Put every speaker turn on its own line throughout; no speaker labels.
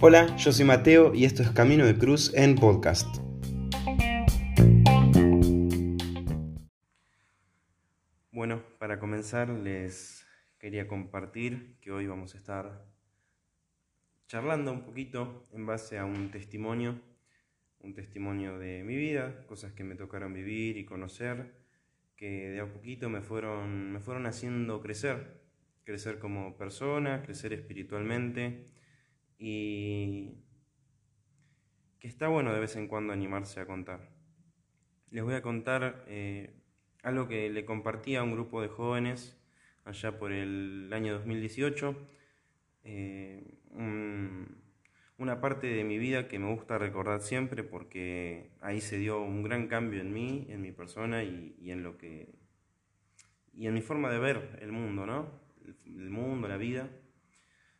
Hola, yo soy Mateo y esto es Camino de Cruz en podcast. Bueno, para comenzar les quería compartir que hoy vamos a estar charlando un poquito en base a un testimonio, un testimonio de mi vida, cosas que me tocaron vivir y conocer, que de a poquito me fueron, me fueron haciendo crecer, crecer como persona, crecer espiritualmente y que está bueno de vez en cuando animarse a contar. Les voy a contar eh, algo que le compartí a un grupo de jóvenes allá por el año 2018, eh, una parte de mi vida que me gusta recordar siempre porque ahí se dio un gran cambio en mí, en mi persona y, y en lo que y en mi forma de ver el mundo, ¿no? El, mundo, la vida.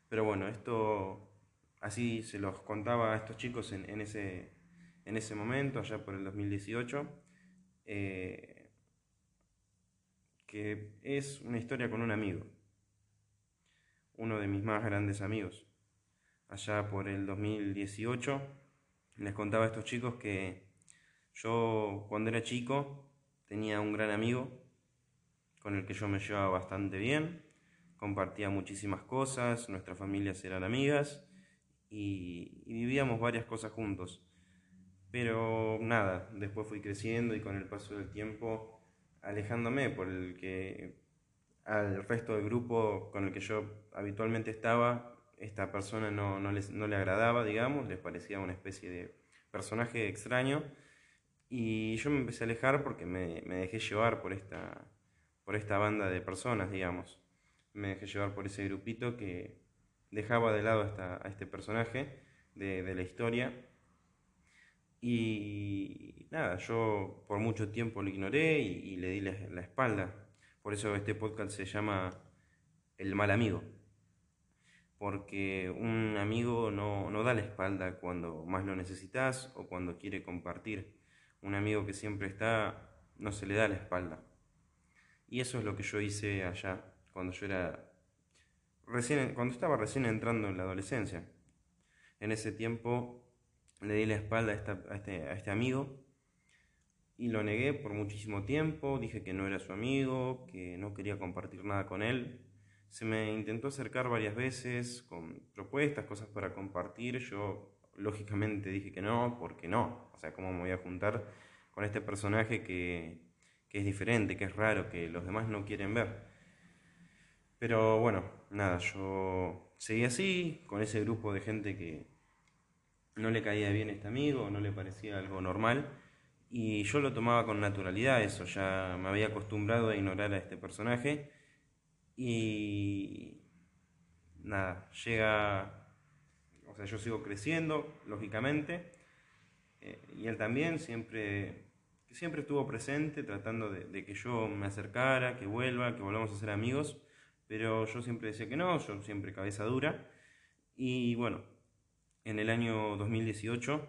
Pero bueno, esto Así se los contaba a estos chicos en, ese, en ese momento, allá por el 2018, eh, que es una historia con un amigo, uno de mis más grandes amigos. Allá por el 2018 les contaba a estos chicos que yo cuando era chico tenía un gran amigo con el que yo me llevaba bastante bien, compartía muchísimas cosas, nuestras familias eran amigas y, vivíamos varias cosas juntos. Pero nada, después fui creciendo y con el paso del tiempo alejándome por el que al resto del grupo con el que yo habitualmente estaba, esta persona no, no, les, no le agradaba, digamos, les parecía una especie de personaje extraño. Y yo me empecé a alejar porque me, me, dejé llevar por esta, por esta banda de personas, digamos. Me dejé llevar por ese grupito que, dejaba de lado a este personaje de, la historia. Y nada, yo por mucho tiempo lo ignoré y, le di la, espalda. Por eso este podcast se llama El mal amigo. Porque un amigo no, no da la espalda cuando más lo necesitas o cuando quiere compartir. Un amigo que siempre está no se le da la espalda. Y eso es lo que yo hice allá cuando yo era recién, cuando estaba recién entrando en la adolescencia. En ese tiempo le di la espalda a, este, este amigo y lo negué por muchísimo tiempo, dije que no era su amigo, que no quería compartir nada con él. Se me intentó acercar varias veces con propuestas, cosas para compartir. Yo lógicamente dije que no, porque no. O sea, ¿cómo me voy a juntar con este personaje que, que es diferente, que es raro, que los demás no quieren ver? Pero bueno, nada, yo seguí así, con ese grupo de gente que no le caía bien este amigo, no le parecía algo normal, y yo lo tomaba con naturalidad, eso, ya me había acostumbrado a ignorar a este personaje, y nada, llega, o sea, yo sigo creciendo, lógicamente, eh, y él también siempre, siempre estuvo presente, tratando de, de que yo me acercara, que vuelva, que volvamos a ser amigos, pero yo siempre decía que no, yo siempre cabeza dura. Y bueno, en el año 2018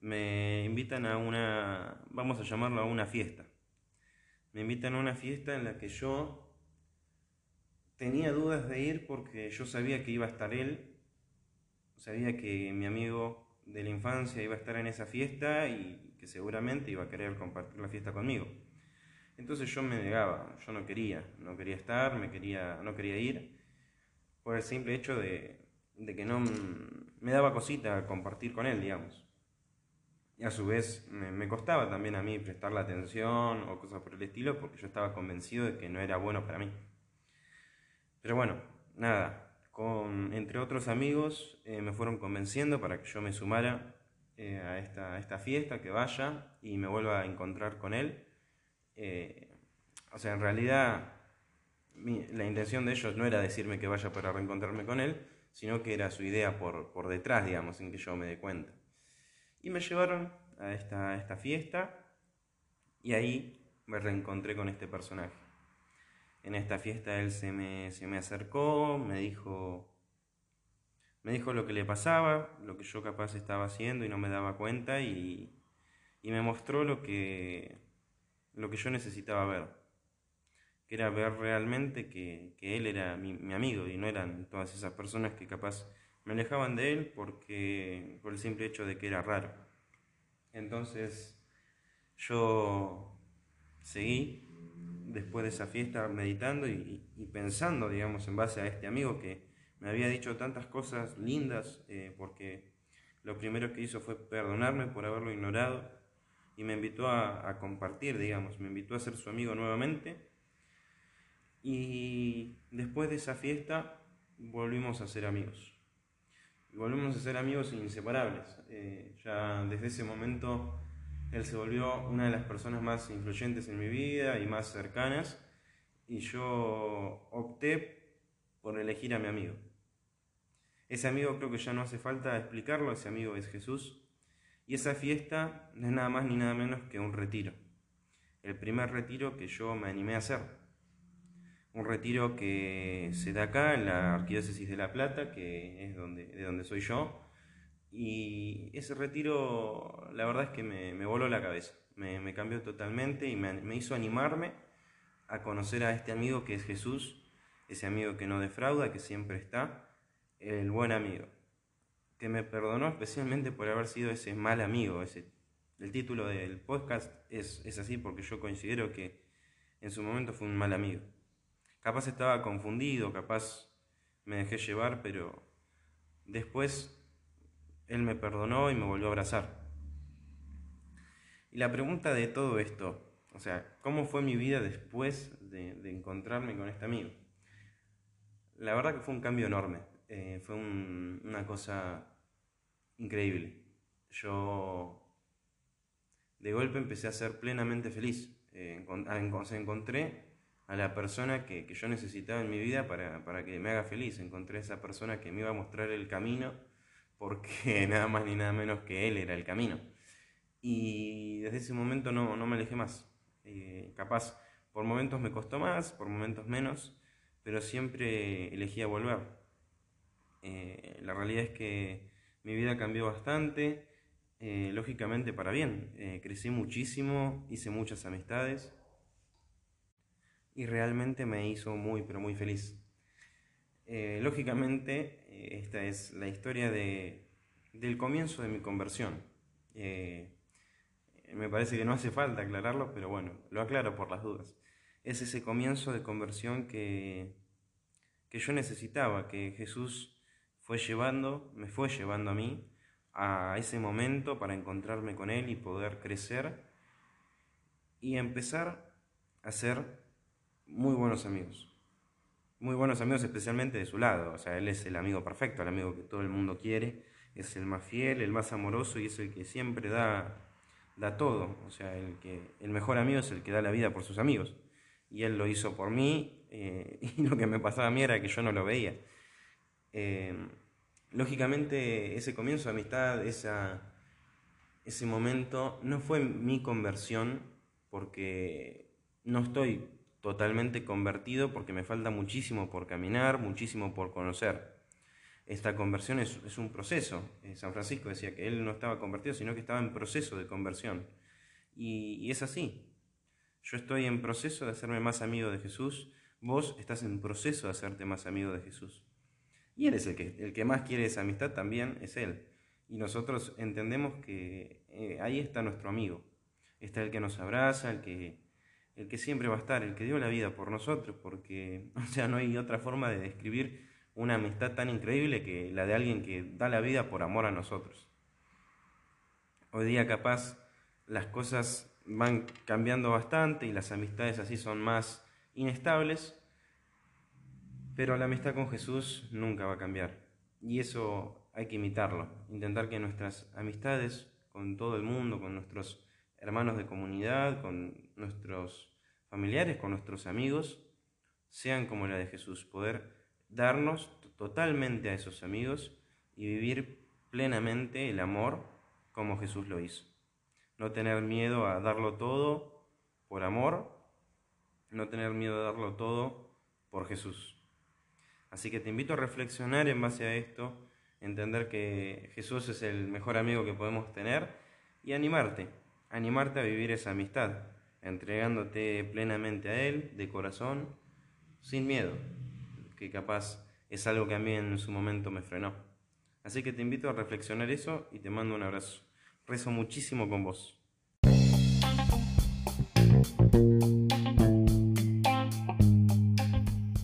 me invitan a una, vamos a llamarlo a una fiesta. Me invitan a una fiesta en la que yo tenía dudas de ir porque yo sabía que iba a estar él, sabía que mi amigo de la infancia iba a estar en esa fiesta y que seguramente iba a querer compartir la fiesta conmigo. Entonces yo me negaba, yo no quería, no quería estar, me quería, no quería ir, por el simple hecho de, que no me daba cosita compartir con él, digamos. Y a su vez me, costaba también a mí prestarle atención o cosas por el estilo, porque yo estaba convencido de que no era bueno para mí. Pero bueno, nada, con, entre otros amigos eh, me fueron convenciendo para que yo me sumara eh, a esta fiesta, que vaya y me vuelva a encontrar con él. Eh, o sea, en realidad la intención de ellos no era decirme que vaya para reencontrarme con él, sino que era su idea por, por detrás, digamos, sin que yo me dé cuenta. Y me llevaron a esta, esta fiesta y ahí me reencontré con este personaje. En esta fiesta él se me, se me acercó, me dijo, me dijo lo que le pasaba, lo que yo capaz estaba haciendo y no me daba cuenta y, y me mostró lo que, lo que yo necesitaba ver. que era ver realmente que, Él era mi, mi, amigo y no eran todas esas personas que capaz me alejaban de Él porque, por el simple hecho de que era raro. Entonces yo seguí después de esa fiesta meditando y, pensando, digamos, en base a este amigo que me había dicho tantas cosas lindas, eh, porque lo primero que hizo fue perdonarme por haberlo ignorado y me invitó a, compartir, digamos, me invitó a ser su amigo nuevamente. Y después de esa fiesta volvimos a ser amigos. volvimos a ser amigos inseparables. Eh, ya desde ese momento él se volvió una de las personas más influyentes en mi vida y más cercanas y yo opté por elegir a mi amigo. Ese amigo creo que ya no hace falta explicarlo, ese amigo es Jesús. Y esa fiesta no es nada más ni nada menos que un retiro. El primer retiro que yo me animé a hacer. Un retiro que se da acá en la Arquidiócesis de La Plata, que es donde, de donde soy yo, y ese retiro, la verdad es que me, voló la cabeza, me, cambió totalmente y me, hizo animarme a conocer a este amigo que es Jesús, ese amigo que no defrauda, que siempre está, el buen amigo, que me perdonó especialmente por haber sido ese mal amigo. Ese, el título del podcast es, es así porque yo considero que en su momento fue un mal amigo. Capaz estaba confundido, capaz me dejé llevar, pero después él me perdonó y me volvió a abrazar. Y la pregunta de todo esto, o sea, ¿cómo fue mi vida después de, encontrarme con este amigo? La verdad que fue un cambio enorme, eh, fue una cosa increíble. Yo de golpe empecé a ser plenamente feliz. Eh, encontré a la persona que, yo necesitaba en mi vida para, para que me haga feliz. Encontré a esa persona que me iba a mostrar el camino porque nada más ni nada menos que él era el camino. Y desde ese momento no, me alejé más. Eh, capaz, por momentos me costó más, por momentos menos, pero siempre elegía volver. Eh, la realidad es que mi vida cambió bastante, eh, lógicamente para bien. crecí muchísimo, hice muchas amistades y realmente me hizo muy, pero muy feliz. Eh, lógicamente, eh, esta es la historia de, del comienzo de mi conversión. Eh, me parece que no hace falta aclararlo, pero bueno, lo aclaro por las dudas. Es ese comienzo de conversión que, que yo necesitaba, que Jesús fue llevando, me fue llevando a mí a ese momento para encontrarme con Él y poder crecer y empezar a ser muy buenos amigos muy buenos amigos, especialmente de su lado. O sea, él es el amigo perfecto, el amigo que todo el mundo quiere, es el más fiel, el más amoroso y es el que siempre da, da todo. O sea, el, que, el mejor amigo es el que da la vida por sus amigos. Y él lo hizo por mí eh, y lo que me pasaba a mí era que yo no lo veía. Eh, lógicamente, ese comienzo de amistad, esa, ese momento, no fue mi conversión porque no estoy totalmente convertido porque me falta muchísimo por caminar, muchísimo por conocer. Esta conversión es, un proceso. Eh, San Francisco decía que él no estaba convertido, sino que estaba en proceso de conversión. Y, es así. Yo estoy en proceso de hacerme más amigo de Jesús, vos estás en proceso de hacerte más amigo de Jesús. Y él es el que, el que más quiere esa amistad, también es Él. Y nosotros entendemos que eh, ahí está nuestro amigo. Está el que nos abraza, el que el que siempre va a estar, el que dio la vida por nosotros, porque, o sea, no hay otra forma de describir una amistad tan increíble que la de alguien que da la vida por amor a nosotros. Hoy día capaz las cosas van cambiando bastante y las amistades así son más inestables, pero la amistad con Jesús nunca va a cambiar. Y eso hay que imitarlo, intentar que nuestras amistades con todo el mundo, con nuestros hermanos de comunidad, con nuestros familiares, con nuestros amigos, sean como la de Jesús, poder darnos totalmente a esos amigos y vivir plenamente el amor como Jesús lo hizo. No tener miedo a darlo todo por amor, no tener miedo a darlo todo por Jesús. Así que te invito a reflexionar en base a esto, entender que Jesús es el mejor amigo que podemos tener y animarte animarte a vivir esa amistad. entregándote plenamente a Él, de corazón, sin miedo, que capaz es algo que a mí en su momento me frenó. Así que te invito a reflexionar eso y te mando un abrazo. Rezo muchísimo con vos.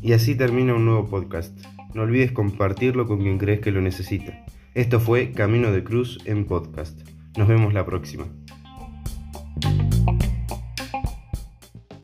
Y así termina un nuevo podcast. No olvides compartirlo con quien crees que lo necesita. Esto fue Camino de Cruz en podcast. Nos vemos la próxima.